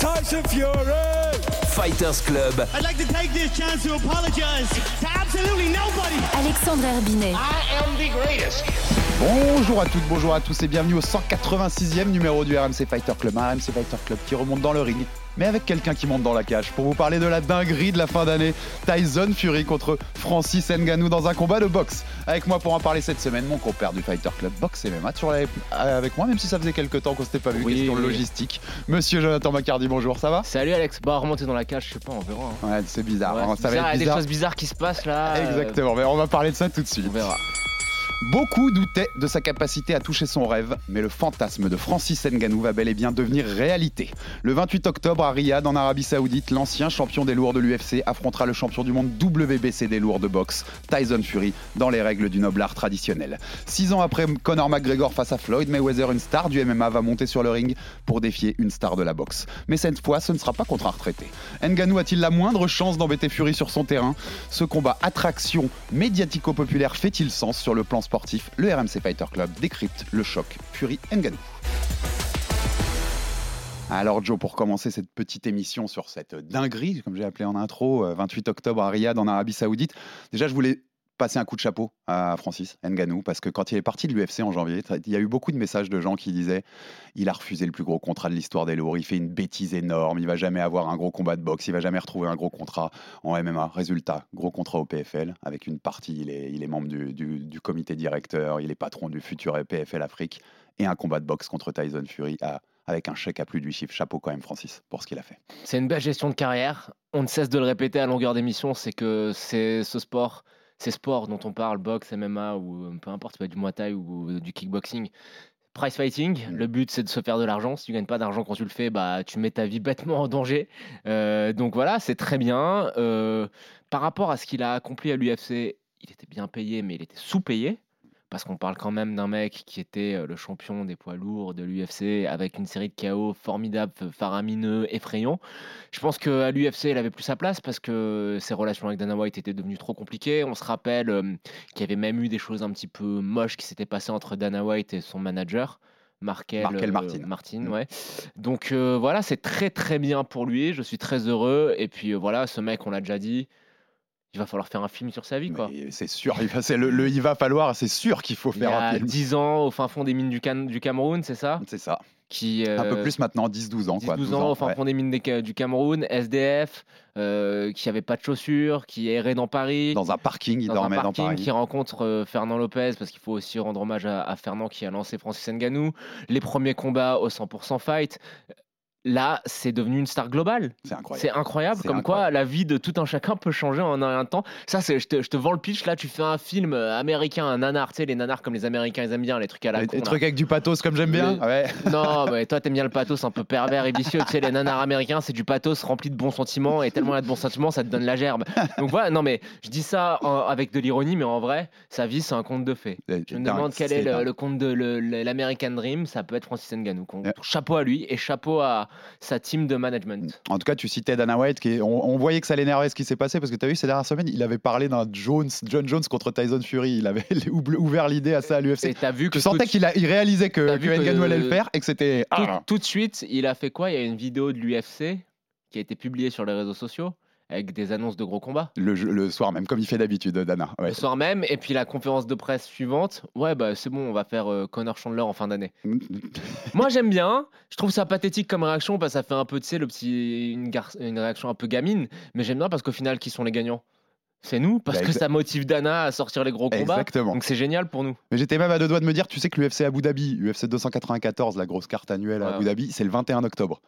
Tyson Fury. Fighters Club. I'd like to take this chance to apologize to absolutely nobody. Alexandre Herbinet. I am the greatest. Bonjour à toutes, bonjour à tous et bienvenue au 186e numéro du RMC Fighter Club. Un RMC Fighter Club qui remonte dans le ring, mais avec quelqu'un qui monte dans la cage pour vous parler de la dinguerie de la fin d'année. Tyson Fury contre Francis Ngannou dans un combat de boxe. Avec moi pour en parler cette semaine, mon compère du Fighter Club Boxe et MMA, toujours là avec moi, même si ça faisait quelques temps qu'on s'était pas vu, Oui, question oui. logistique. Monsieur Jonathan Macardy, bonjour, ça va? Salut Alex, bah remonter dans la cage, je sais pas, on verra. hein. Ouais, c'est bizarre, Ouais, hein, ça va bizarre, être il y a des bizarre. choses bizarres qui se passent là. euh, Exactement, mais on va parler de ça tout de suite. On verra. Beaucoup doutaient de sa capacité à toucher son rêve, mais le fantasme de Francis Ngannou va bel et bien devenir réalité. Le 28 octobre à Riyad, en Arabie Saoudite, l'ancien champion des lourds de l'UFC affrontera le champion du monde WBC des lourds de boxe, Tyson Fury, dans les règles du noble art traditionnel. Six ans après Conor McGregor face à Floyd Mayweather, une star du MMA va monter sur le ring pour défier une star de la boxe. Mais cette fois, ce ne sera pas contre un retraité. Ngannou a-t-il la moindre chance d'embêter Fury sur son terrain? Ce combat attraction médiatico-populaire fait-il sens sur le plan Le RMC Fighter Club décrypte le choc Fury-Ngannou. Alors Joe, pour commencer cette petite émission sur cette dinguerie, comme j'ai appelé en intro, euh, 28 octobre à Riyad en Arabie Saoudite, déjà je voulais passer un coup de chapeau à Francis Ngannou parce que quand il est parti de l'UFC en janvier, il y a eu beaucoup de messages de gens qui disaient il a refusé le plus gros contrat de l'histoire des lourds, il fait une bêtise énorme, il va jamais avoir un gros combat de boxe, il va jamais retrouver un gros contrat en MMA. Résultat, gros contrat au PFL avec une partie, il est, membre du, comité directeur, il est patron du futur PFL Afrique et un combat de boxe contre Tyson Fury avec un chèque à plus de 8 chiffres. Chapeau quand même Francis pour ce qu'il a fait. C'est une belle gestion de carrière. On ne cesse de le répéter à longueur d'émission, c'est que c'est ce sport, ces sports dont on parle, boxe, MMA ou euh, peu importe, du Muay Thai ou euh, du kickboxing. Price fighting, Mm. le but c'est de se faire de l'argent. Si tu gagnes pas d'argent quand tu le fais, bah tu mets ta vie bêtement en danger. Euh, donc voilà, c'est très bien. Euh, par rapport à ce qu'il a accompli à l'UFC, il était bien payé, mais il était sous-payé. Parce qu'on parle quand même d'un mec qui était euh, le champion des poids lourds de l'UFC avec une série de KO formidables, faramineux, effrayants. Je pense qu'à l'UFC, il avait plus sa place parce que ses relations avec Dana White étaient devenues trop compliquées. On se rappelle euh, qu'il y avait même eu des choses un petit peu moches qui s'étaient passées entre Dana White et son manager. Markel, Markel euh, Martin. ouais. Donc euh, voilà, c'est très très bien pour lui. Je suis très heureux. Et puis voilà, ce mec, on l'a déjà dit, il va falloir faire un film sur sa vie. Quoi. C'est sûr, il va, c'est le, le il va falloir, c'est sûr qu'il faut Il y faire un a film. 10 ans au fin fond des mines du, Can- du Cameroun, c'est ça? C'est ça. qui, Un peu euh, plus maintenant, 10-12 ans. quoi, 12 12 ans, au fin ouais. fond des mines des du Cameroun, SDF, euh, qui avait pas de chaussures, qui errait dans Paris. Dans un parking, il dans dormait un parking, dans Paris. qui rencontre euh, Fernand Lopez, parce qu'il faut aussi rendre hommage à, à Fernand qui a lancé Francis Ngannou. Les premiers combats au 100% fight. Là, c'est devenu une star globale. C'est incroyable. C'est incroyable, comme incroyable. quoi la vie de tout un chacun peut changer en un temps. Ça, c'est, je, te, je te vends le pitch. Là, tu fais un film euh, américain, un nanar, tu sais, les nanars comme les Américains, ils aiment bien, les trucs à la Les, con. les trucs avec du pathos comme j'aime bien. Le- Ouais. Non, mais toi, t'aimes bien le pathos un peu pervers et vicieux. Tu sais, les nanars américains, c'est du pathos rempli de bons sentiments. Et tellement il y a de bons sentiments, ça te donne la gerbe. Donc voilà, non, mais je dis ça en- avec de l'ironie, mais en vrai, sa vie, c'est un conte de fées. Je me demande quel est le, conte de l'American Dream. Ça peut être Francis Ngannou. Ouais. Chapeau à lui et chapeau à sa team de management. En tout cas, tu citais Dana White, qui est- on, on voyait que ça l'énervait ce qui s'est passé, parce que tu as vu ces dernières semaines, il avait parlé d'un Jones, John Jones contre Tyson Fury. Il avait ouvert l'idée à ça à Et l'UFC. t'as vu que Tu sentais qu'il il réalisait que, que que- Ngannou allait le faire et que c'était. tout, Ah, tout de suite, il a fait quoi? Il y a une vidéo de l'UFC qui a été publiée sur les réseaux sociaux avec des annonces de gros combats. le, soir même, comme il fait d'habitude, Dana. Ouais. Le soir même, et puis la conférence de presse suivante, ouais, bah c'est bon, on va faire euh, Connor Chandler en fin d'année. Moi j'aime bien, je trouve ça pathétique comme réaction, parce que ça fait un peu, tu sais, le petit, une, gar- une réaction un peu gamine, mais j'aime bien parce qu'au final, qui sont les gagnants C'est nous, parce Bah, que ça motive Dana à sortir les gros combats. Exactement. Donc c'est génial pour nous. Mais j'étais même à deux doigts de me dire, tu sais que l'UFC Abu Dhabi, UFC 294, la grosse carte annuelle à Ouais. Abu Dhabi, c'est le 21 octobre.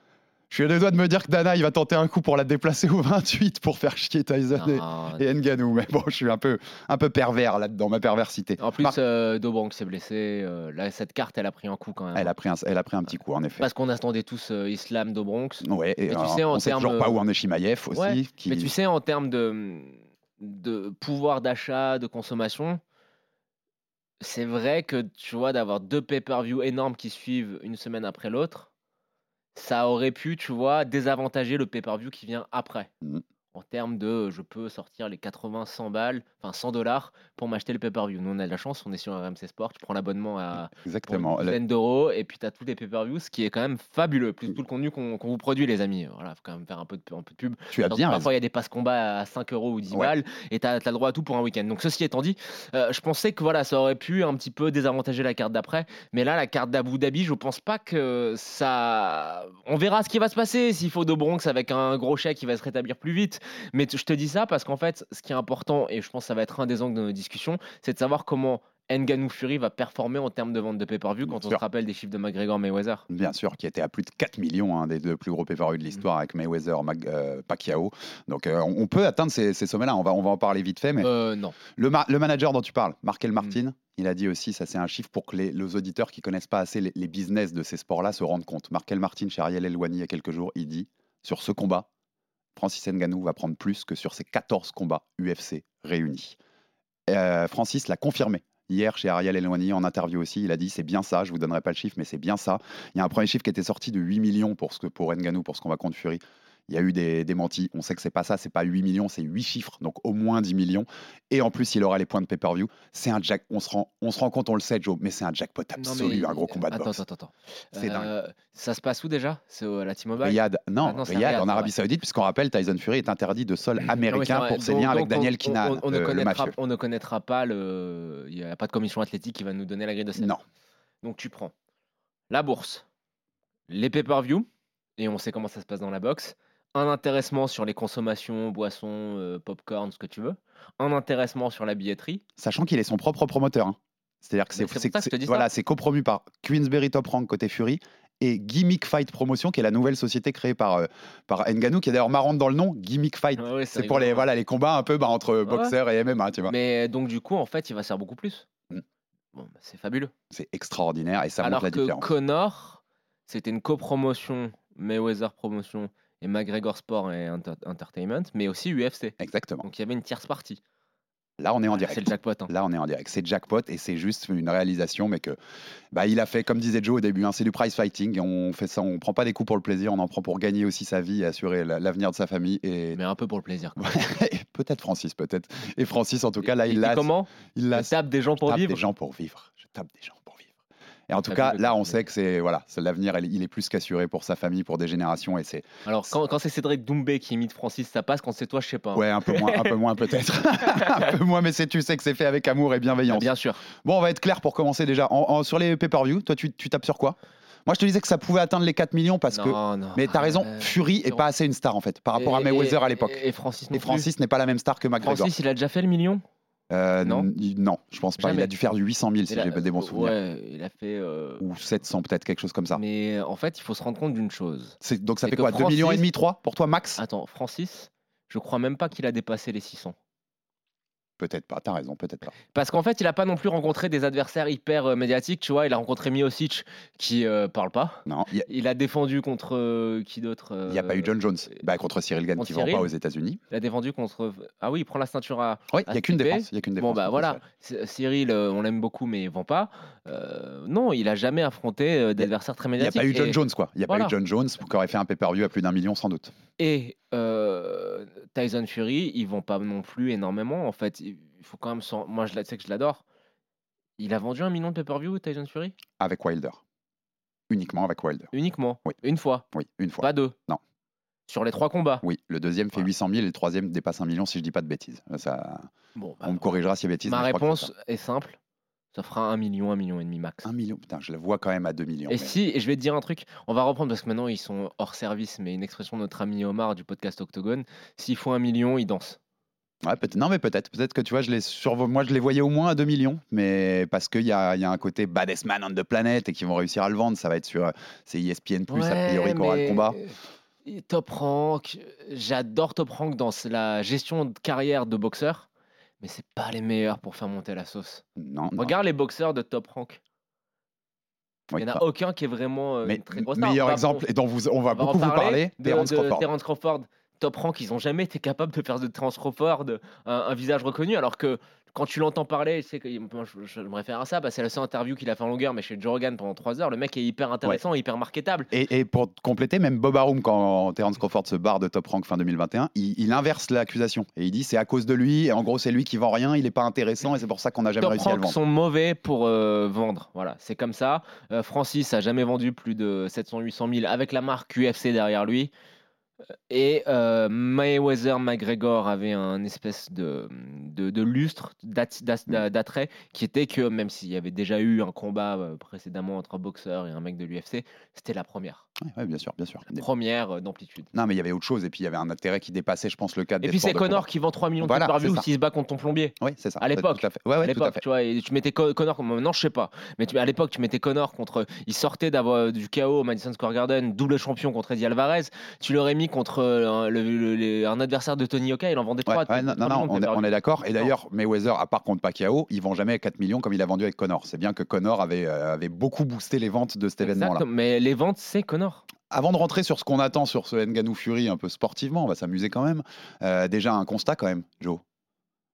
Je suis à deux doigts de me dire que Dana, il va tenter un coup pour la déplacer au 28 pour faire chier Tyson et- Non, et, Ngannou. Mais bon, je suis un peu, un peu pervers là-dedans, ma perversité. En plus, Mar- euh, Dobrank s'est blessé. euh, là, cette carte, elle a pris un coup quand même. elle, a pris un, elle a pris un petit coup, en effet. Parce qu'on attendait tous euh, Islam Dobronx. Ouais, et Mais tu alors, sais, en on sait termes, toujours pas où en est Shimaev aussi. Ouais, qui- Mais tu sais, en termes de, de pouvoir d'achat, de consommation, c'est vrai que tu vois, d'avoir deux pay-per-view énormes qui suivent une semaine après l'autre, ça aurait pu, tu vois, désavantager le pay-per-view qui vient après. Mhm. En termes de je peux sortir les 80, 100 balles, enfin 100 dollars pour m'acheter le pay-per-view. Nous, on a de la chance, on est sur RMC Sport, tu prends l'abonnement à pour Exactement. une dizaine d'euros et puis tu as tous les pay-per-views, ce qui est quand même fabuleux, plus tout le contenu qu'on vous produit, les amis. Voilà, faut quand même faire un peu de, un peu de pub. Tu as bien parfois, il y a des passes combats à 5 euros ou 10 Ouais. balles et tu as, le droit à tout pour un week-end. Donc, ceci étant dit, euh, je pensais que voilà, ça aurait pu un petit peu désavantager la carte d'après. Mais là, la carte d'Abu Dhabi, je pense pas que ça. On verra ce qui va se passer. S'il faut de Bronx avec un gros chèque, il va se rétablir plus vite. Mais je te dis ça parce qu'en fait, ce qui est important, et je pense que ça va être un des angles de nos discussions, c'est de savoir comment Ngannou Fury va performer en termes de vente de pay-per-view Bien quand on sûr. se rappelle des chiffres de McGregor Mayweather. Bien sûr, qui était à plus de 4 millions, un des deux plus gros pay-per-view de l'histoire avec Mayweather, euh, Pacquiao. Donc euh, on peut atteindre ces, ces sommets-là, on va, on va en parler vite fait. Mais Euh, non. le, ma- le manager dont tu parles, Markel Mm. Martin, il a dit aussi, ça c'est un chiffre pour que les, les auditeurs qui connaissent pas assez les, les business de ces sports-là se rendent compte. Markel Martin, chez Ariel Elwani, il y a quelques jours, il dit, sur ce combat, Francis Ngannou va prendre plus que sur ses 14 combats UFC réunis. Euh, Francis l'a confirmé. Hier, chez Ariel Elwani, en interview aussi, il a dit c'est bien ça, je vous donnerai pas le chiffre, mais c'est bien ça. Il y a un premier chiffre qui était sorti de 8 millions pour, ce que, pour pour ce qu'on va contre Fury. Il y a eu des démentis. On sait que c'est pas ça, c'est pas 8 millions, c'est 8 chiffres, donc au moins 10 millions. Et en plus, il aura les points de pay-per-view. C'est un jack. On se rend, on se rend compte, on le sait, Joe, mais c'est un jackpot absolu, mais- un gros combat de attends, boxe. Attends, attends, C'est dingue. Euh, Ça se passe où déjà? C'est la T-Mobile? Riyad, non, Ah non, Riyad, Riyad, en Arabie. Saoudite, puisqu'on rappelle, Tyson Fury est interdit de sol américain pour ses Donc- liens avec on- Daniel Kinan, on, ne le- le connaîtra, mafieux. on ne connaîtra pas le. Il n'y a pas de commission athlétique qui va nous donner la grille de sel. Non, Donc tu prends la bourse, les pay-per-view, et on sait comment ça se passe dans la boxe. Un intéressement sur les consommations, boissons, euh, popcorn, ce que tu veux. Un intéressement sur la billetterie. sachant qu'il est son propre promoteur. hein. C'est-à-dire que Mais c'est pour c'est- ça que je te c'est- dis ça. voilà, c'est copromu par Queensberry Top Rank côté Fury et Gimmick Fight Promotion, qui est la nouvelle société créée par, euh, par Ngannou, qui est d'ailleurs marrante dans le nom, Gimmick Fight. Ouais, c'est pour les, voilà, les combats un peu bah, entre boxeurs et MMA, tu vois. Mais donc du coup, en fait, il va se faire beaucoup plus. Mm. Bon, bah, c'est fabuleux. C'est extraordinaire et ça Alors montre la que différence. Connor, c'était une copromotion, Mayweather Promotion et McGregor Sport et Enter- Entertainment, mais aussi UFC. Exactement. Donc il y avait une tierce partie. Là, on est en Ah, direct. C'est le jackpot. hein. Là, on est en direct. C'est jackpot et c'est juste une réalisation, mais que bah, il a fait, comme disait Joe au début, hein, c'est du prize fighting. On fait ça, on prend pas des coups pour le plaisir, on en prend pour gagner aussi sa vie et assurer la- l'avenir de sa famille. Et Mais un peu pour le plaisir. peut-être Francis, peut-être. Et Francis, en tout cas, là, il l'a. comment Il Je l'a. tape des gens pour tape vivre. des gens pour vivre. Je tape des gens pour vivre. Et en tout cas, là, on sait que c'est voilà, l'avenir. Il est plus qu'assuré pour sa famille, pour des générations, et c'est Alors quand, quand c'est Cédric Doumbé qui imite Francis, ça passe. Quand c'est toi, je sais pas. hein. ouais un peu moins, un peu moins peut-être, un peu moins, mais c'est tu sais que c'est fait avec amour et bienveillance. bien sûr. Bon, on va être clair pour commencer déjà. En- en- sur les pay-per-view, toi, tu, tu tapes sur quoi? Moi, je te disais que ça pouvait atteindre les 4 millions parce que. non. Mais t'as raison, Euh, Fury est pas assez une star en fait, par rapport à et- Mayweather à l'époque. Et Francis non Et. Francis n'est pas la même star que McGregor. Francis, il a déjà fait le million? Euh, non. il- non, je pense pas. Il a dû faire du 800 000 si j'ai des bons souvenirs. Ouais, il a fait. euh, Ou 700 peut-être, quelque chose comme ça. Mais en fait, il faut se rendre compte d'une chose. Donc ça fait quoi 2 millions et Francis- demi, 3 pour toi max? Attends, Francis, je crois même pas qu'il a dépassé les 600. Peut-être pas, t'as raison, peut-être pas. Parce qu'en fait, il a pas non plus rencontré des adversaires hyper euh, médiatiques, tu vois. Il a rencontré Miocic qui euh, parle pas. Non, il Il a défendu contre euh, qui d'autre n'y a, pas eu John Jones euh, bah, contre Cyril Gann contre qui ne vend pas aux États-Unis. Il a défendu contre. Ah oui, il prend la ceinture à. Oui, il n'y a qu'une défense. Il y a qu'une défense. Bon bah voilà, Cyril. Euh, on l'aime beaucoup, mais il vend pas. Euh, non, il a jamais affronté euh, d'adversaires très Il n'y a médiatiques. pas eu John Et- Jones, quoi. Il n'y a Voilà. pas eu John Jones qui aurait fait un pay-per-view à plus d'un million sans doute. Et euh, Tyson Fury, ils vont pas non plus énormément. En fait, il faut quand même. Moi, je sais que je l'adore. Il a vendu un million de pay-per-view, Tyson Fury? Avec Wilder. Uniquement avec Wilder. Uniquement? Oui. Une fois? Oui, une fois. Pas deux? Non. Sur les trois combats? Oui, le deuxième fait Voilà. 800 000 et le troisième dépasse un million si je dis pas de bêtises. Ça, Bon, bah, on me corrigera si bêtises. ma réponse est simple. Ça fera un million, un million et demi max. Un million, putain, je le vois quand même à 2 millions. Et mais- si, et je vais te dire un truc, on va reprendre parce que maintenant ils sont hors service, mais une expression de notre ami Omar du podcast Octogone, s'il faut un million, il danse. Ouais, peut non, mais peut-être. Peut-être que tu vois, je les moi, je les voyais au moins à 2 millions, mais parce qu'il y a, y a un côté baddest man on the planet et qu'ils vont réussir à le vendre. Ça va être sur. C'est ESPN, a priori, qui aura le combat. Top Rank, j'adore Top Rank dans la gestion de carrière de boxeur, mais c'est pas les meilleurs pour faire monter la sauce. Non, non. Regarde les boxeurs de Top Rank. Il n'y en a pas- aucun qui est vraiment euh, Mais une très grosse star. meilleur On va- exemple, et dont vous, on va on beaucoup en vous parler, de, Terence de Crawford. Terence Crawford. Top Rank, ils n'ont jamais été capables de faire de Terence Crawford un, un visage reconnu, alors que quand tu l'entends parler, c'est que moi, je, je me réfère à ça, bah, c'est la seule interview qu'il a fait en longueur, mais chez Joe Rogan pendant 3 heures. Le mec est hyper intéressant, hyper marketable. Et, et pour compléter, même Bob Arum, quand Terence Crawford se barre de Top Rank fin 2021, il, il inverse l'accusation. Et il dit c'est à cause de lui, et en gros, c'est lui qui vend rien, il n'est pas intéressant, et c'est pour ça qu'on n'a jamais Top réussi à le Rank vendre. sont mauvais pour euh, vendre. Voilà, c'est comme ça. Euh, Francis a jamais vendu plus de 700-800 000 avec la marque UFC derrière lui. Et euh, Mayweather McGregor avait un espèce de, de, de lustre, Mm. d'attrait, qui était que même s'il y avait déjà eu un combat euh, précédemment entre un boxeur et un mec de l'UFC, c'était la première. Ouais, bien sûr, bien sûr. Des- Première euh, d'amplitude. Non, mais il y avait autre chose, et puis il y avait un intérêt qui dépassait, je pense, le cadre Et puis c'est Connor qui vend 3 millions Voilà, de c'est ça. s'il se bat contre ton plombier. Oui, c'est ça. À l'époque. Tout à fait. Ouais, ouais, à tout à l'époque, fait. tu vois, et tu mettais Co- Connor, maintenant je sais pas, mais tu- à l'époque tu mettais Connor contre, il sortait d'avoir du chaos au Madison Square Garden, double champion contre Eddie Alvarez, tu l'aurais mis contre euh, le- le- le- un adversaire de Tony Oka, il en vendait Ouais, 3. ouais, non, non, non, on, est, on est d'accord. Et d'ailleurs, Mayweather, à part contre Pacquiao, il vend jamais 4 millions comme il a vendu avec Connor. C'est bien que Connor avait, euh, avait beaucoup boosté les ventes de cet événement-là. mais les ventes c'est Connor. Avant de rentrer sur ce qu'on attend sur ce Nganou Fury un peu sportivement, on va s'amuser quand même. Euh, déjà un constat quand même, Joe.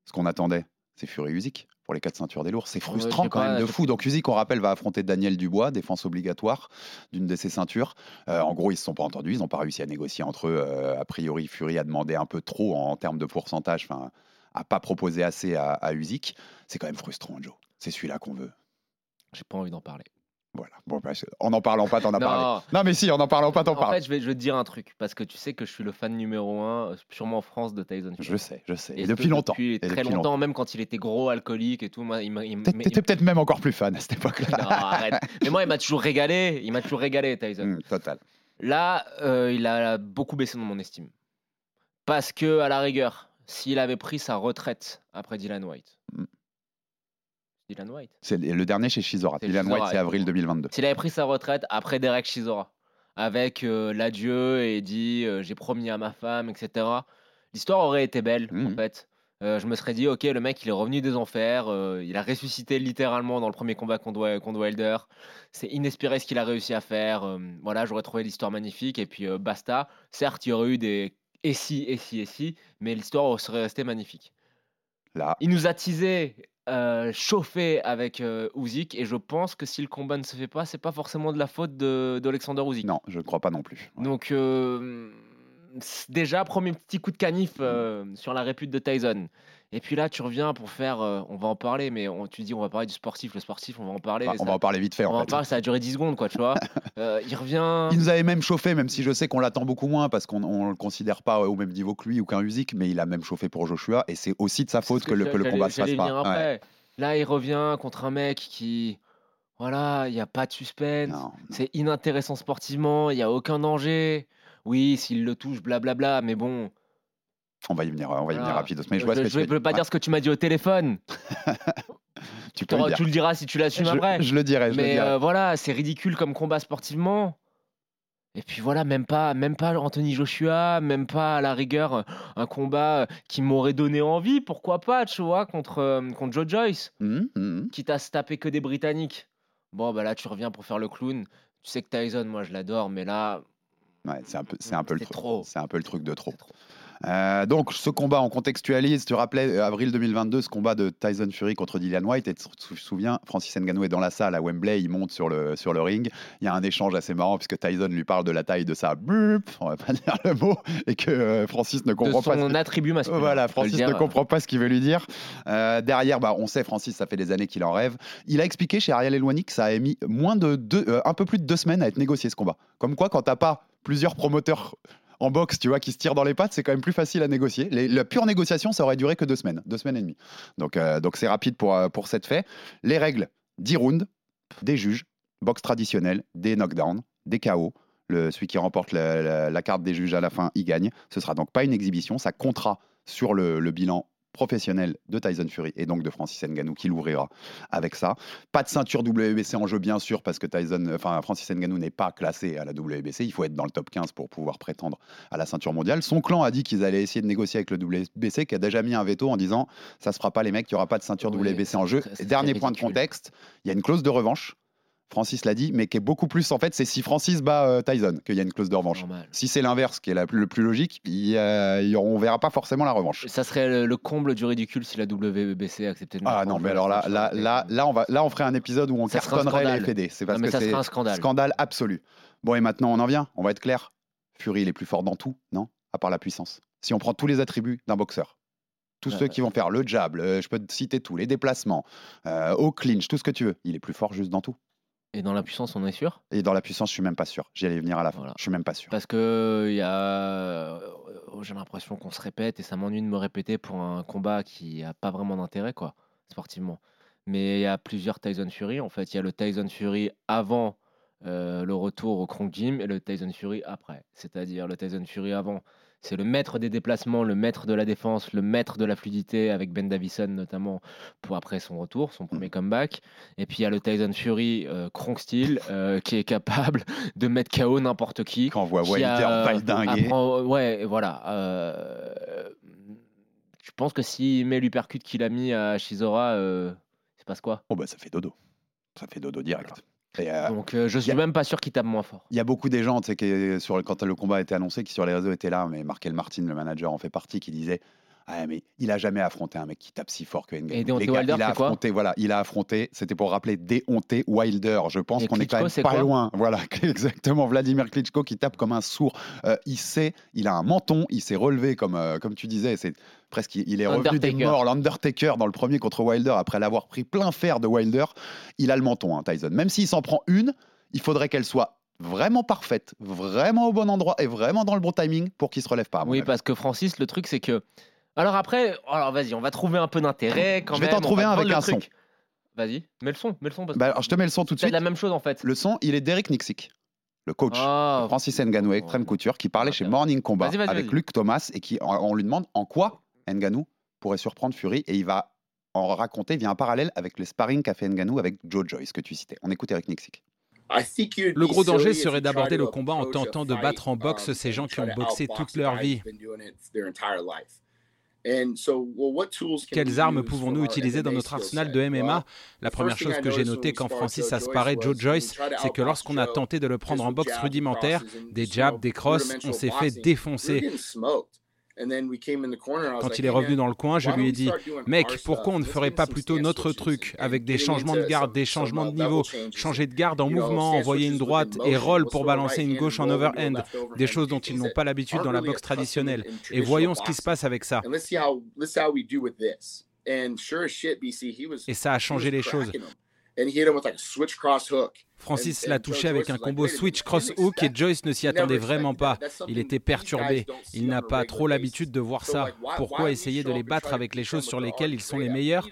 Ce qu'on attendait, c'est Fury Usyk pour les quatre ceintures des lourds. C'est frustrant quand pas- même de fou. Donc Usyk, on rappelle, va affronter Daniel Dubois, défense obligatoire d'une de ses ceintures. Euh, en gros, ils se sont pas entendus, ils n'ont pas réussi à négocier entre eux. Euh, a priori, Fury a demandé un peu trop en, termes de pourcentage, enfin, a pas proposé assez à, à Usyk. C'est quand même frustrant, Joe. C'est celui-là qu'on veut. J'ai pas envie d'en parler. Voilà. Bon, bah, en en parlant pas, t'en as Non. parlé. Non, mais si, en en parlant pas, t'en En parles. fait, je vais, je vais te dire un truc parce que tu sais que je suis le fan numéro un, euh, sûrement en France, de Tyson Fury. Je sais, je sais. Et, Et depuis longtemps. Depuis Et très depuis longtemps, même quand il était gros, alcoolique et tout. Moi, il il T'étais peut-être même encore plus fan à cette époque-là. Non, arrête. Mais moi, il m'a toujours régalé. Il m'a toujours régalé, Tyson. Hum, total. Là, euh, il a beaucoup baissé dans mon estime. Parce que, à la rigueur, s'il avait pris sa retraite après Dylan White. Dylan White. C'est le dernier chez Shizora. Dylan White, c'est avril 2022. S'il avait pris sa retraite après Derek Chisora, avec euh, l'adieu et dit euh, j'ai promis à ma femme, etc., l'histoire aurait été belle, en Mhm. fait. Euh, je me serais dit, ok, le mec, il est revenu des enfers, il a ressuscité littéralement dans le premier combat contre, Wilder. C'est inespéré ce qu'il a réussi à faire. voilà, j'aurais trouvé l'histoire magnifique et puis basta. Certes, il y aurait eu des et si, et si, et si, mais l'histoire serait restée magnifique. Là, Il nous a teasé, euh, chauffé avec euh, Usyk, et je pense que si le combat ne se fait pas, c'est pas forcément de la faute de- d'Alexander Usyk. non, je ne crois pas non plus. Ouais. Donc euh, déjà premier petit coup de canif euh, sur la répute de Tyson. Et puis là, tu reviens pour faire, euh, on va en parler, mais on, tu dis on va parler du sportif, le sportif, on va en parler. Enfin, ça, on va en parler vite fait on va en parler, ça a duré 10 secondes, quoi, tu vois. Euh, il revient. Il nous avait même chauffé, même si je sais qu'on l'attend beaucoup moins parce qu'on ne le considère pas au même niveau que lui ou qu'un Usyk, mais il a même chauffé pour Joshua et c'est aussi de sa faute que, le, que le J'allais- combat se venir pas. Ouais. Là, il revient contre un mec qui, voilà, il n'y a pas de suspense. C'est inintéressant sportivement, il n'y a aucun danger. Oui, s'il le touche, blablabla, mais bon. On va y venir, on va y venir Voilà. rapidos. Mais je je vois ce tu veux peux pas dire. ce que tu m'as dit au téléphone. Tu peux le Tu dire. le diras si tu l'assumes Je, après. je le dirai, je le Mais dirai. euh, voilà, c'est ridicule comme combat sportivement. Et puis voilà, même pas, même pas Anthony Joshua, même pas à la rigueur euh, un combat euh, qui m'aurait donné envie, pourquoi pas, tu vois, contre, contre Joe Joyce, Hum, hum. quitte à se taper que des Britanniques. Bon, bah là, tu reviens pour faire le clown. Tu sais que Tyson, moi, je l'adore, mais là, Ouais, c'est un peu, c'est un peu le truc. trop. C'est un peu le truc de trop. Euh, donc, ce combat, on contextualise. Tu rappelais, euh, avril 2022, ce combat de Tyson Fury contre Dillian White. Et tu te souviens, Francis Ngannou est dans la salle à Wembley, il monte sur le, sur le ring. Il y a un échange assez marrant puisque Tyson lui parle de la taille de sa bup, on va pas dire le mot, et que euh, Francis ne De comprend pas. ce son que- attribut masculin. Voilà, Francis dire. ne comprend pas ce qu'il veut lui dire. Derrière, bah, on sait, Francis, ça fait des années qu'il en rêve. Il a expliqué chez Ariel Elwani que ça a mis moins de deux, un peu plus de deux semaines à être négocié ce combat. Comme quoi, quand t'as pas plusieurs promoteurs en boxe, tu vois, qui se tirent dans les pattes, c'est quand même plus facile à négocier. La pure négociation, ça aurait duré que deux semaines, deux semaines et demie. Donc, euh, donc c'est rapide pour, euh, pour cette fait. Les règles 10 rounds, des juges, boxe traditionnelle, des knockdowns, des KO. Le, celui qui remporte la, carte des juges à la fin, il gagne. Ce sera donc pas une exhibition, ça comptera sur le bilan professionnel de Tyson Fury et donc de Francis Ngannou qui l'ouvrira avec ça. Pas de ceinture WBC en jeu, bien sûr, parce que Tyson, enfin, Francis Ngannou n'est pas classé à la WBC. Il faut être dans le top 15 pour pouvoir prétendre à la ceinture mondiale. Son clan a dit qu'ils allaient essayer de négocier avec le WBC, qui a déjà mis un veto en disant ça se fera pas, les mecs, il n'y aura pas de ceinture Oui, WBC en jeu. dernier point de contexte il y a une clause de revanche. Francis l'a dit, mais qui est beaucoup plus en fait, c'est si Francis bat euh, Tyson qu'il y a une clause de revanche. Normal. Si c'est l'inverse, qui est la plus- le plus logique, il aura- on verra pas forcément la revanche. Ça serait le, le comble du ridicule si la WBC acceptait de Ah non, mais alors là, là, là, là, on va, là, on ferait un épisode où on Ça cartonnerait les. FD. C'est parce Non, mais que ça c'est serait un scandale. scandale absolu. Bon, et maintenant, on en vient. On va être clair. Fury, il est plus fort dans tout, non? À part la puissance. Si on prend tous les attributs d'un boxeur, tous ceux qui vont faire le jab, le- je peux te citer tous, les déplacements, euh, au clinch, tout ce que tu veux, il est plus fort juste dans tout. Et dans la puissance, on est sûr? Et dans la puissance, je suis même pas sûr. J'y allais venir à la fin. Voilà. Je suis même pas sûr. Parce que il y a, euh, j'ai l'impression qu'on se répète et ça m'ennuie de me répéter pour un combat qui a pas vraiment d'intérêt quoi, sportivement. Mais il y a plusieurs Tyson Fury. En fait, il y a le Tyson Fury avant euh, le retour au Kronk Gym et le Tyson Fury après. C'est-à-dire le Tyson Fury avant, c'est le maître des déplacements, le maître de la défense, le maître de la fluidité avec Ben Davison notamment pour après son retour, son premier comeback. Et puis il y a le Tyson Fury euh, Kronk style euh, qui est capable de mettre KO n'importe qui. Quand on voit Wilder a- valdinguer, apprend- ouais, voilà. euh, je pense que s'il met l'uppercut qu'il a mis à Shizora, euh, se passe quoi? Oh bah, ça fait dodo. Ça fait dodo direct. Et, euh, Donc euh, je suis a- même pas sûr qu'il tape moins fort. Il y a beaucoup des gens, tu sais, qui, sur, quand le combat a été annoncé, qui sur les réseaux étaient là, mais Markel Martin, le manager, en fait partie, qui disait Ah, mais il a jamais affronté un mec qui tape si fort que Ngannou. Et Deontay Les gars, Wilder, il a affronté, voilà, il a affronté, c'était pour rappeler Deontay Wilder. Je pense qu'on est quand même pas loin. Voilà, exactement. Vladimir Klitschko qui tape comme un sourd. Euh, il sait, il a un menton, il s'est relevé comme, euh, comme tu disais, c'est presque, il est revenu des morts. L'Undertaker dans le premier contre Wilder, après l'avoir pris plein fer de Wilder, il a le menton, hein, Tyson. Même s'il s'en prend une, il faudrait qu'elle soit vraiment parfaite, vraiment au bon endroit et vraiment dans le bon timing pour qu'il se relève pas. Oui, avis. parce que Francis, le truc c'est que. Alors après, alors vas-y, on va trouver un peu d'intérêt quand Je vais t'en trouver un avec un son. Vas-y, mets le son, mets le son. Parce Bah, alors, je te mets le son tout de c'est suite. la même chose en fait. Le son, il est d'Eric Nixik, le coach. Ah, Francis Ngannou, extrême couture, qui parlait chez. Morning Combat avec. Luc Thomas et qui on lui demande en quoi Ngannou pourrait surprendre Fury et il va en raconter via un parallèle avec les sparring qu'a fait Ngannou avec Joe Joyce que tu citais. On écoute Eric Nixik. Le gros danger serait d'aborder le combat en tentant de battre en boxe ces gens qui ont boxé toute leur vie. Quelles armes pouvons-nous utiliser dans notre arsenal de MMA La première chose que j'ai notée quand Francis a sparé Joe Joyce, c'est que lorsqu'on a tenté de le prendre en boxe rudimentaire, des jabs, des crosses, on s'est fait défoncer. Quand il est revenu dans le coin, je lui ai dit Mec, pourquoi on ne ferait pas plutôt notre truc, avec des changements de garde, des changements de niveau, changer de garde en mouvement, envoyer une droite et roll pour balancer une gauche en overhand, des choses dont ils n'ont pas l'habitude dans la boxe traditionnelle. Et voyons ce qui se passe avec ça. Et ça a changé les choses. Francis l'a touché avec un combo switch cross hook et Joyce ne s'y attendait vraiment pas. Il était perturbé. Il n'a pas trop l'habitude de voir ça. Pourquoi essayer de les battre avec les choses sur lesquelles ils sont les meilleurs?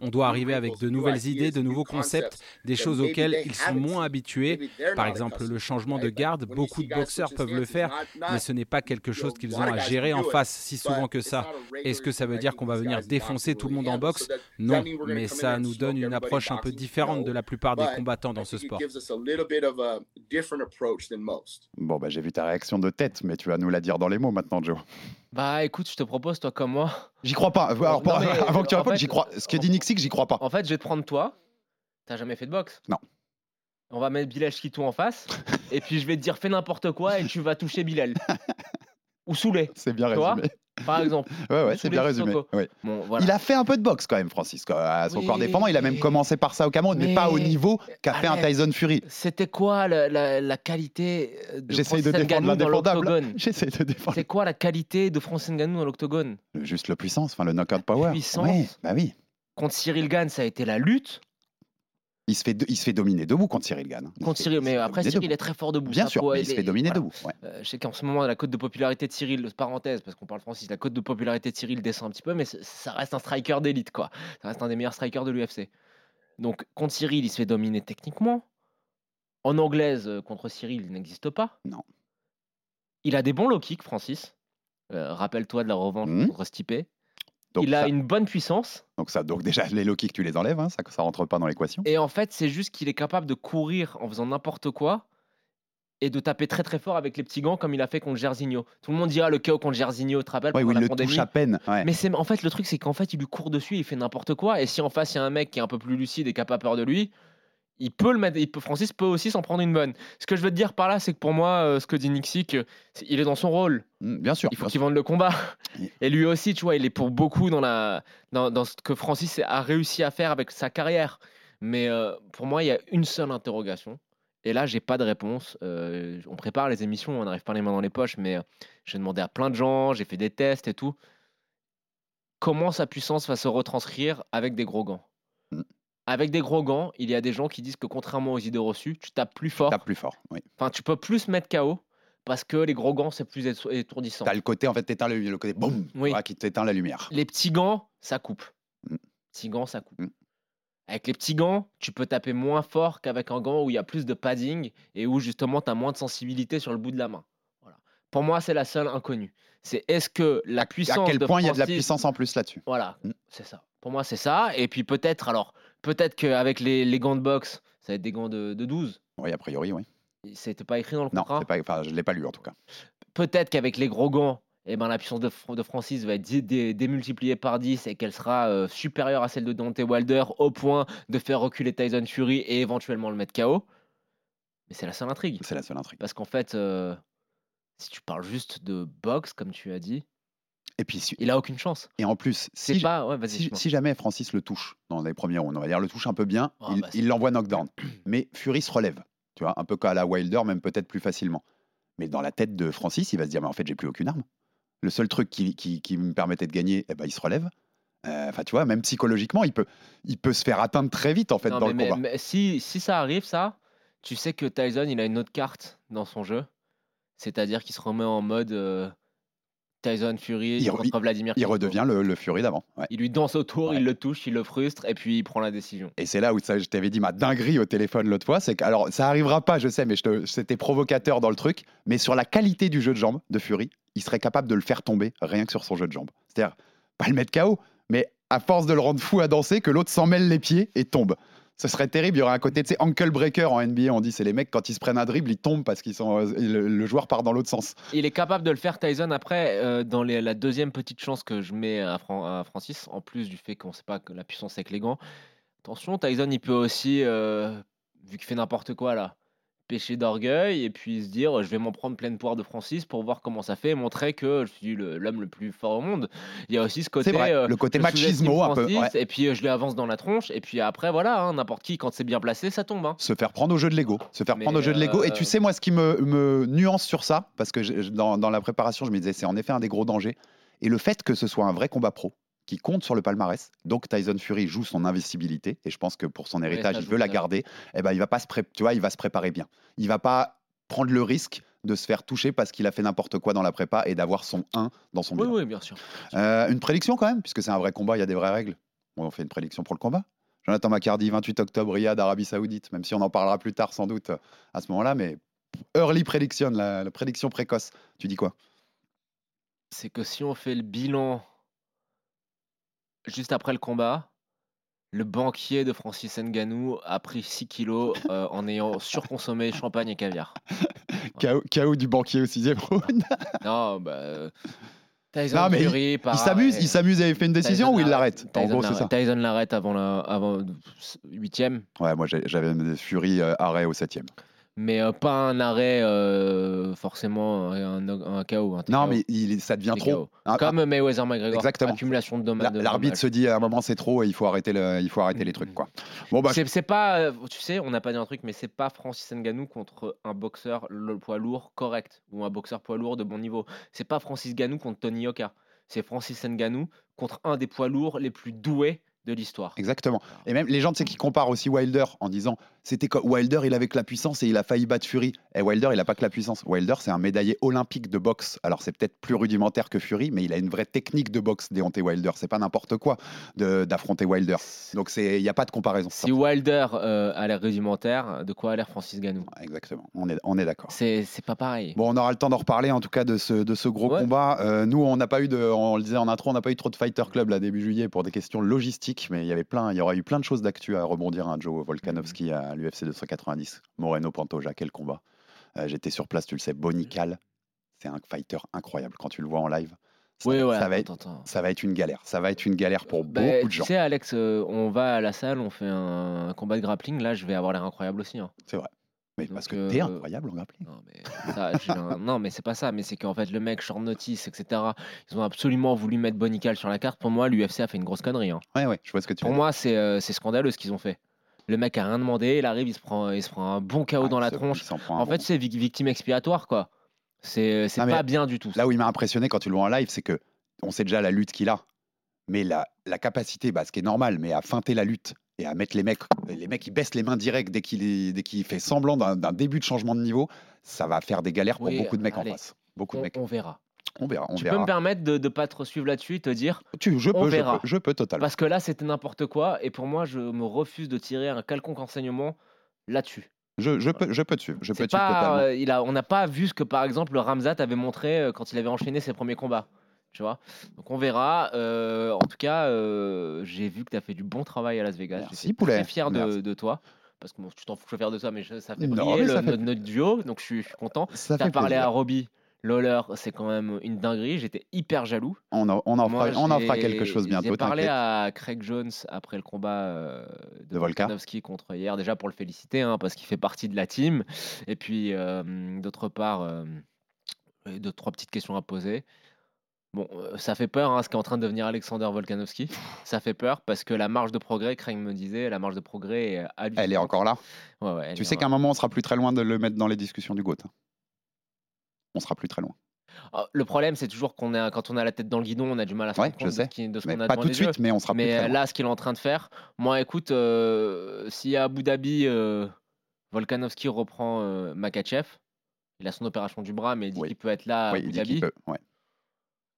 On doit arriver avec de nouvelles idées, de nouveaux concepts, des choses auxquelles ils sont moins habitués. Par exemple, le changement de garde, beaucoup de boxeurs peuvent le faire, mais ce n'est pas quelque chose qu'ils ont à gérer en face si souvent que ça. Est-ce que ça veut dire qu'on va venir défoncer tout le monde en boxe Non, mais ça nous donne une approche un peu différente de la plupart des combattants dans ce sport. Bon, bah, j'ai vu ta réaction de tête, mais tu vas nous la dire dans les mots maintenant, Joe. Bah écoute, je te propose, toi comme moi. J'y crois pas. Alors, Non, mais, avant que tu répondes, j'y crois. Ce que dit Nixik, j'y crois pas. En fait, je vais te prendre toi. T'as jamais fait de boxe? Non. On va mettre Bilal Chitou en face. et puis je vais te dire fais n'importe quoi et tu vas toucher Bilal. Ou Soulé, C'est bien Toi? résumé. Par exemple. Ouais, ouais, Ou c'est bien résumé. Bon, voilà. Il a fait un peu de boxe quand même, Francis, à son Oui. corps défendant. Il a même commencé par ça au Cameroun, mais, Mais- pas au niveau qu'a fait un Arrête. Tyson Fury. C'était quoi la, la- la qualité de J'essaye de défendre dans l'octogone? J'essaye de défendre. C'est quoi la qualité de Francis Ngannou dans l'octogone? Juste le puissance, enfin le knockout power. puissance. Ouais, bah oui. Contre Cyril Gann, ça a été la lutte. Il se fait, il se fait dominer debout contre Cyril Gann. Il Contre Cyril, mais après Cyril debout. est très fort debout. Bien sûr, mais il se fait dominer voilà. debout. ouais. Euh, je sais qu'en ce moment, la cote de popularité de Cyril, parenthèse, parce qu'on parle Francis, la cote de popularité de Cyril descend un petit peu, mais ça reste un striker d'élite, quoi. Ça reste un des meilleurs strikers de l'UFC. Donc, contre Cyril, il se fait dominer techniquement. En anglaise, euh, contre Cyril, il n'existe pas. Non. Il a des bons low kicks, Francis. Euh, Rappelle-toi de la revanche Mhm. contre Stipe. Donc il a ça- une bonne puissance. Donc, ça, donc déjà, les low kicks, tu les enlèves, hein, ça, ça rentre pas dans l'équation. Et en fait, c'est juste qu'il est capable de courir en faisant n'importe quoi et de taper très très fort avec les petits gants comme il a fait contre Gersigno. Tout le monde dira le KO contre Gersigno, tu te rappelles Ouais, où pendant il la le pandémie touche à peine. ouais. Mais c'est en fait le truc, c'est qu'en fait il lui court dessus, il fait n'importe quoi. Et si en face il y a un mec qui est un peu plus lucide et qui a pas peur de lui, il peut le mettre. Il peut, Francis peut aussi s'en prendre une bonne. Ce que je veux te dire par là, c'est que pour moi, euh, ce que dit Nixic, il est dans son rôle. Mm, Bien sûr. Il faut qu'il vende le combat. Et- lui aussi, tu vois, il est pour beaucoup dans la dans, dans ce que Francis a réussi à faire avec sa carrière. Mais euh, pour moi, il y a une seule interrogation. Et là, j'ai pas de réponse. Euh, on prépare les émissions, on n'arrive pas les mains dans les poches, mais j'ai demandé à plein de gens, j'ai fait des tests et tout. Comment sa puissance va se retranscrire avec des gros gants? Avec des gros gants, il y a des gens qui disent que contrairement aux idées reçues, tu tapes plus fort. Tape plus fort. Oui. Enfin, tu peux plus mettre KO parce que les gros gants, c'est plus étour- étourdissant. T'as le côté, en fait, t'éteins le, le côté boum, Oui. qui t'éteint la lumière. Les petits gants, ça coupe. Mm. Petits gants, ça coupe. Mm. Avec les petits gants, tu peux taper moins fort qu'avec un gant où il y a plus de padding et où justement tu as moins de sensibilité sur le bout de la main. Voilà. Pour moi, c'est la seule inconnue. C'est est-ce que la puissance À quel de point il y a de la puissance en plus là-dessus? Voilà, Mm. c'est ça. Pour moi, c'est ça. Et puis peut-être, alors, peut-être qu'avec les, les gants de boxe, ça va être des gants de, de 12. Oui, a priori, oui. C'était pas écrit dans le Non, contrat. c'est pas, enfin, je l'ai pas lu en tout cas. peut-être qu'avec les gros gants, eh ben, la puissance de, Fr- de Francis va être dé- dé- démultipliée par 10 et qu'elle sera euh, supérieure à celle de Dante Wilder au point de faire reculer Tyson Fury et éventuellement le mettre KO. Mais c'est la seule intrigue. C'est la seule intrigue. Parce qu'en fait, euh, si tu parles juste de boxe, comme tu as dit, Et puis, si- il a aucune chance. et en plus, si, pas. Ouais, vas-y. si, jamais Francis le touche dans les premiers rounds, on va dire le touche un peu bien, Ah, il bah, l'envoie knockdown. Mais Fury se relève, tu vois, un peu comme à la Wilder, même peut-être plus facilement. Mais dans la tête de Francis, il va se dire, mais en fait, j'ai plus aucune arme. Le seul truc qui, qui- qui me permettait de gagner, eh ben, il se relève. Euh, Enfin, tu vois, même psychologiquement, il peut, il peut se faire atteindre très vite, en fait, Non, dans mais, le mais- combat. mais si, si ça arrive, ça, tu sais que Tyson, il a une autre carte dans son jeu. C'est-à-dire qu'il se remet en mode euh, Tyson Fury Il re- contre Vladimir Il Klitschko. redevient le, le Fury d'avant. ouais. Il lui danse autour, Ouais. il le touche, il le frustre et puis il prend la décision. Et c'est là où ça, je t'avais dit ma dinguerie au téléphone l'autre fois, c'est que alors ça arrivera pas, je sais, mais c'était provocateur dans le truc. Mais sur la qualité du jeu de jambes de Fury, il serait capable de le faire tomber rien que sur son jeu de jambes. C'est-à-dire pas le mettre KO, mais à force de le rendre fou à danser, que l'autre s'en mêle les pieds et tombe. Ce serait terrible. Il y aurait un côté, tu sais, ankle breaker en NBA. On dit, c'est les mecs quand ils se prennent un dribble, ils tombent parce qu'ils sont, euh, le, joueur part dans l'autre sens. Il est capable de le faire Tyson après euh, dans la deuxième petite chance que je mets à Francis, en plus du fait qu'on ne sait pas que la puissance avec les gants. Attention, Tyson, il peut aussi, euh, vu qu'il fait n'importe quoi là, pécher d'orgueil et puis se dire je vais m'en prendre pleine poire de Francis pour voir comment ça fait et montrer que je suis le- l'homme le plus fort au monde. Il y a aussi ce côté. Vrai, euh, le côté je sous-estime machismo un peu. Ouais. Et puis euh, je lui avance dans la tronche et puis après voilà, hein, n'importe qui quand c'est bien placé, ça tombe. hein. se faire prendre au jeu de l'ego. Se faire Mais, prendre au jeu de l'ego. Et euh, tu sais, moi, ce qui me, me nuance sur ça, parce que je- dans, dans la préparation, je me disais, c'est en effet un des gros dangers. Et le fait que ce soit un vrai combat pro qui compte sur le palmarès, donc Tyson Fury joue son invincibilité, et je pense que pour son héritage, il veut la garder, eh ben, il va pas se pré- tu vois, il va se préparer bien. Il va pas prendre le risque de se faire toucher parce qu'il a fait n'importe quoi dans la prépa et d'avoir son 1 dans son Oui, bilan. oui, bien sûr. Euh, une prédiction quand même, puisque c'est un vrai combat, il y a des vraies règles. Bon, on fait une prédiction pour le combat. Jonathan Macardy, 28 octobre, Riyad, Arabie Saoudite, même si on en parlera plus tard sans doute euh, à ce moment-là, mais early prediction, la, la prédiction précoce. Tu dis quoi? C'est que si on fait le bilan juste après le combat, le banquier de Francis Ngannou a pris 6 kilos euh, en ayant surconsommé champagne et caviar. KO, KO du banquier au sixième round. Non, bah. euh, Tyson Non, mais Fury, il s'amuse, il s'amuse, il avait fait une décision Tyson ou il l'arrête En gros, c'est ça. Tyson l'arrête avant la avant huitième, Ouais, moi j'avais Fury euh, arrêt au septième. Mais euh, pas un arrêt euh, forcément un, un KO. un Non, mais il, ça devient trop. Ah, Comme Mayweather McGregor. Exactement. Accumulation de ah, dommages. la- L'arbitre se dit à un moment c'est trop et il faut arrêter, le, il faut arrêter les trucs. quoi. Bon, bah, C'est pas, euh, tu sais, on n'a pas dit un truc, mais c'est pas Francis Ngannou contre un boxeur le poids lourd correct ou un boxeur poids lourd de bon niveau. C'est pas Francis Ngannou contre Tony Yoka. C'est Francis Ngannou contre un des poids lourds les plus doués de l'histoire. Exactement. Et même les gens, tu sais, qui comparent aussi Wilder en disant C'était Wilder, il avait que la puissance et il a failli battre Fury. Et Wilder, il a pas que la puissance. Wilder, c'est un médaillé olympique de boxe. Alors c'est peut-être plus rudimentaire que Fury, mais il a une vraie technique de boxe, Deontay Wilder. C'est pas n'importe quoi d'affronter Wilder. Donc c'est, il y a pas de comparaison. Si Wilder euh, a l'air rudimentaire, de quoi a l'air Francis Ganou Exactement. On est, on est d'accord. C'est pas pareil. Bon, on aura le temps d'en reparler en tout cas de ce, de ce gros Ouais. combat. Euh, nous, on n'a pas eu de, on le disait en intro, on n'a pas eu trop de Fighter Club là début juillet pour des questions logistiques, mais il y avait plein, il y aurait eu plein de choses d'actu à rebondir. Un Joe Volkanovski à l'UFC 290, Moreno Pantoja, quel combat. Euh, J'étais sur place, tu le sais, Bonical, c'est un fighter incroyable quand tu le vois en live. Ça, Oui, ouais, ça va être, attends. ça va être une galère. Ça va être une galère pour Bah, beaucoup de tu gens. sais, Alex, euh, on va à la salle, on fait un, combat de grappling. Là, je vais avoir l'air incroyable aussi. hein. C'est vrai. Mais Donc, parce que t'es euh, incroyable en grappling. Non, mais, ça, j'ai un- non, mais c'est pas ça. Mais c'est qu'en fait, le mec, short notice, etc. Ils ont absolument voulu mettre Bonical sur la carte. Pour moi, l'UFC a fait une grosse connerie. hein. Ouais, ouais, je vois ce que tu Pour veux moi, c'est euh, c'est scandaleux ce qu'ils ont fait. Le mec a rien demandé, il arrive, il se prend, il se prend un bon KO Ah, dans la tronche. En bon. fait, c'est vic- victime expiatoire, quoi. C'est mais pas bien du tout. Là où il m'a impressionné quand tu le vois en live, c'est que on sait déjà la lutte qu'il a, mais la, la capacité, bah, ce qui est normal, mais à feinter la lutte et à mettre les mecs, les mecs ils baissent les mains direct dès qu'il fait semblant d'un début de changement de niveau, ça va faire des galères pour Oui, beaucoup de mecs allez. en face. Beaucoup de mecs. on verra. On verra. On tu verra. peux me permettre de ne pas te suivre là-dessus et te dire Tu- je, on peux, je peux, je peux totalement. Parce que là, c'était n'importe quoi. Et pour moi, je me refuse de tirer un quelconque enseignement là-dessus. Je, je peux, je peux te suivre. Je peux te euh, il a, on n'a pas vu ce que, par exemple, le Ramzat avait montré euh, quand il avait enchaîné ses premiers combats. Tu vois Donc on verra. Euh, en tout cas, euh, j'ai vu que tu as fait du bon travail à Las Vegas. Merci, J'étais poulet. très fier de, toi. Parce que bon, tu t'en fous que je fasse fier de toi, mais je- ça fait briller le- ça fait- notre, notre duo. Donc je suis, je suis content. Ça Tu as parlé plaisir. à Robbie. Lawler, c'est quand même une dinguerie. J'étais hyper jaloux. On en, on en Moi, fera, on en fera quelque chose bientôt. J'ai parlé à Craig Jones après le combat euh, de, De Volka. Volkanovski contre hier, déjà pour le féliciter, hein, parce qu'il fait partie de la team. Et puis, euh, d'autre part, euh, deux, trois petites questions à poser. Bon, euh, ça fait peur hein, ce qu'est en train de devenir Alexander Volkanovski. ça fait peur parce que la marge de progrès, Craig me disait, la marge de progrès est. Elle est encore là. Ouais, ouais, elle Tu sais qu'à un moment, on sera plus très loin de le mettre dans les discussions du GOAT. On sera plus très loin. Oh, Le problème, c'est toujours qu'on a, quand on a la tête dans le guidon, on a du mal à se Ouais, rendre je compte de ce qu'on a pas tout de suite, mais on sera plus Mais très loin. là, ce qu'il est en train de faire, moi, écoute, euh, si à Abu Dhabi, euh, Volkanovski reprend euh, Makachev, il a son opération du bras, mais il dit Oui. qu'il peut être là à Oui, Abu Dhabi. peut. ouais.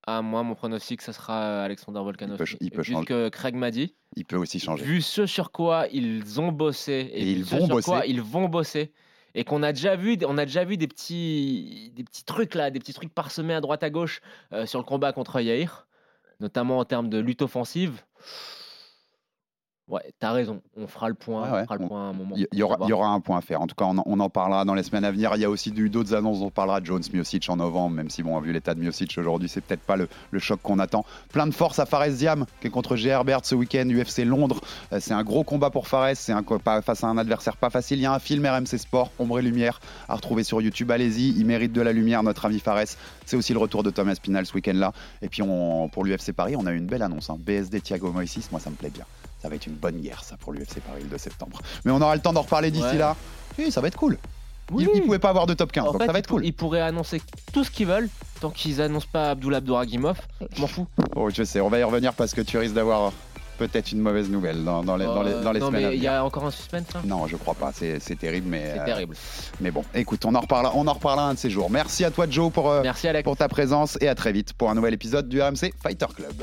Ah, moi, mon pronostic, ça sera Alexander Volkanovski. il peut changer. que Craig m'a dit, Il peut aussi changer. vu ce sur quoi ils ont bossé et, Et ils vont sur quoi ils vont bosser. Et qu'on a déjà vu, on a déjà vu des petits, trucs là, des petits trucs parsemés à droite à gauche euh, sur le combat contre Yair, notamment en termes de lutte offensive. Ouais, t'as raison. On fera le point, Ouais, on ouais, fera le on- point à un moment. Il y, aura, y un point à faire. En tout cas, on en, on en parlera dans les semaines à venir. Il y a aussi d'autres annonces dont on parlera. Jones, Miocic en novembre, même si, bon, vu l'état de Miocic aujourd'hui, c'est peut-être pas le, le choc qu'on attend. Plein de force à Fares Diam, qui est contre G. Herbert ce week-end, UFC Londres. Euh, C'est un gros combat pour Fares. C'est un, co- pas- face à un adversaire pas facile. Il y a un film RMC Sport, Ombre et Lumière, à retrouver sur YouTube. Allez-y, il mérite de la lumière, notre ami Fares. C'est aussi le retour de Thomas Pinal ce week-end-là. Et puis, on, pour l'UFC Paris, on a eu une belle annonce. hein. BSD Thiago Moises, moi, ça me plaît bien. Ça va être une bonne guerre, ça, pour l'UFC Paris le 2 septembre. Mais on aura le temps d'en reparler d'ici Ouais. là. Oui, ça va être cool. Oui. Ils, ils pouvaient pas avoir de top 15, En donc fait, ça va être cool. Ils pourraient annoncer tout ce qu'ils veulent tant qu'ils annoncent pas Abdullah Abdouragimov. Je m'en fous. Oh, je sais, on va y revenir parce que tu risques d'avoir peut-être une mauvaise nouvelle dans, dans les, dans les, dans les Euh, non, semaines mais il y a encore un suspense. hein Non, je crois pas. C'est terrible, mais, C'est euh, terrible. mais bon. Écoute, on en reparlera, on en reparlera un de ces jours. Merci à toi, Joe, pour, euh, Merci Alex. pour ta présence et à très vite pour un nouvel épisode du RMC Fighter Club.